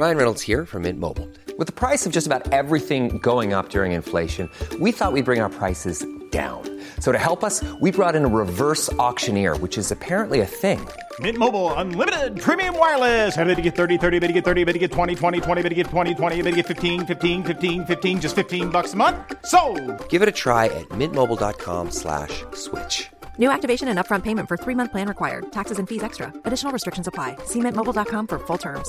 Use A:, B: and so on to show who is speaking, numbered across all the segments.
A: Ryan Reynolds here from Mint Mobile. With the price of just about everything going up during inflation, we thought we'd bring our prices down. So to help us, we brought in a reverse auctioneer, which is apparently a thing.
B: Mint Mobile unlimited premium wireless. Ready to get 30, 30, bit to get 30, bit to get 20, 20, 20, bit to get 20, 20, bit to get 15, 15, 15, 15 just 15 bucks a month. So,
A: Give it a try at mintmobile.com slash switch.
C: New activation and upfront payment for three month plan required. Taxes and fees extra. Additional restrictions apply. See mintmobile.com for full terms.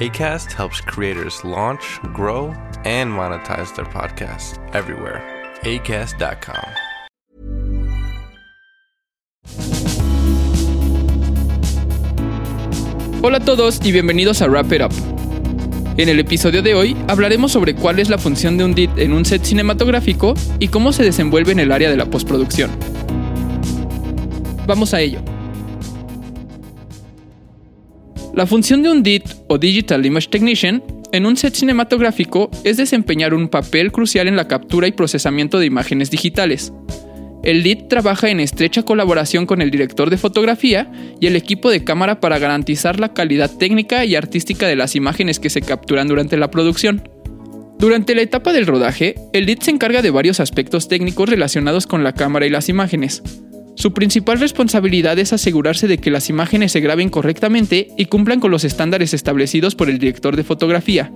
D: ACAST helps creators launch, grow, and monetize their podcasts everywhere. ACAST.com.
E: Hola a todos y bienvenidos a Wrap It Up. En el episodio de hoy hablaremos sobre cuál es la función de un DIT en un set cinematográfico y cómo se desenvuelve en el área de la postproducción. Vamos a ello. La función de un DIT o Digital Image Technician en un set cinematográfico es desempeñar un papel crucial en la captura y procesamiento de imágenes digitales. El DIT trabaja en estrecha colaboración con el director de fotografía y el equipo de cámara para garantizar la calidad técnica y artística de las imágenes que se capturan durante la producción. Durante la etapa del rodaje, el DIT se encarga de varios aspectos técnicos relacionados con la cámara y las imágenes. Su principal responsabilidad es asegurarse de que las imágenes se graben correctamente y cumplan con los estándares establecidos por el director de fotografía.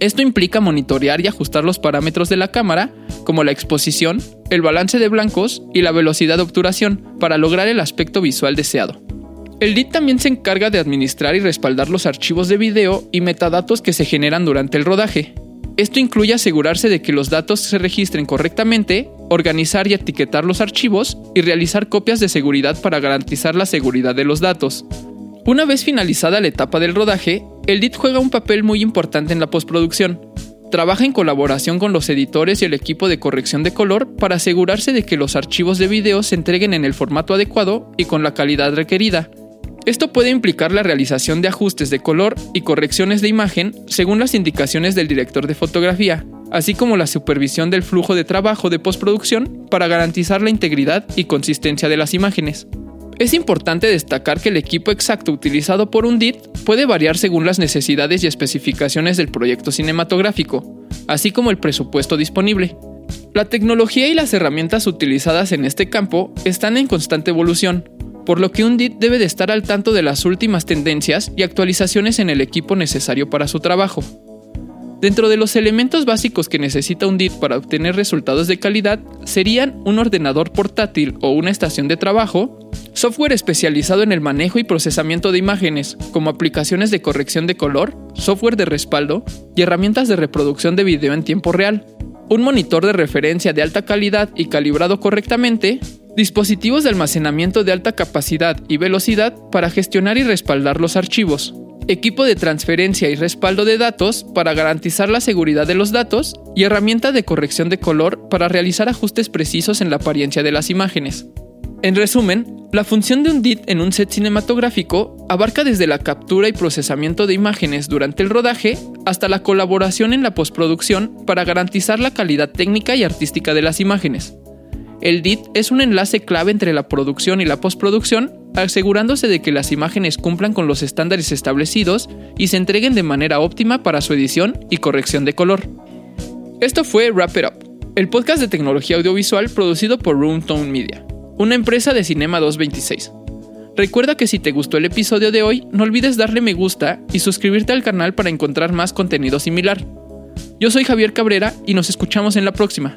E: Esto implica monitorear y ajustar los parámetros de la cámara, como la exposición, el balance de blancos y la velocidad de obturación, para lograr el aspecto visual deseado. El DIT también se encarga de administrar y respaldar los archivos de video y metadatos que se generan durante el rodaje. Esto incluye asegurarse de que los datos se registren correctamente, organizar y etiquetar los archivos y realizar copias de seguridad para garantizar la seguridad de los datos. Una vez finalizada la etapa del rodaje, el DIT juega un papel muy importante en la postproducción. Trabaja en colaboración con los editores y el equipo de corrección de color para asegurarse de que los archivos de video se entreguen en el formato adecuado y con la calidad requerida. Esto puede implicar la realización de ajustes de color y correcciones de imagen según las indicaciones del director de fotografía, así como la supervisión del flujo de trabajo de postproducción para garantizar la integridad y consistencia de las imágenes. Es importante destacar que el equipo exacto utilizado por un DIT puede variar según las necesidades y especificaciones del proyecto cinematográfico, así como el presupuesto disponible. La tecnología y las herramientas utilizadas en este campo están en constante evolución, por lo que un DIT debe de estar al tanto de las últimas tendencias y actualizaciones en el equipo necesario para su trabajo. Dentro de los elementos básicos que necesita un DIT para obtener resultados de calidad serían un ordenador portátil o una estación de trabajo, software especializado en el manejo y procesamiento de imágenes, como aplicaciones de corrección de color, software de respaldo y herramientas de reproducción de video en tiempo real, un monitor de referencia de alta calidad y calibrado correctamente, dispositivos de almacenamiento de alta capacidad y velocidad para gestionar y respaldar los archivos, equipo de transferencia y respaldo de datos para garantizar la seguridad de los datos y herramienta de corrección de color para realizar ajustes precisos en la apariencia de las imágenes. En resumen, la función de un DIT en un set cinematográfico abarca desde la captura y procesamiento de imágenes durante el rodaje hasta la colaboración en la postproducción para garantizar la calidad técnica y artística de las imágenes. El DIT es un enlace clave entre la producción y la postproducción, asegurándose de que las imágenes cumplan con los estándares establecidos y se entreguen de manera óptima para su edición y corrección de color. Esto fue Wrap It Up, el podcast de tecnología audiovisual producido por Roomtone Media, una empresa de Cinema 226. Recuerda que si te gustó el episodio de hoy, no olvides darle me gusta y suscribirte al canal para encontrar más contenido similar. Yo soy Javier Cabrera y nos escuchamos en la próxima.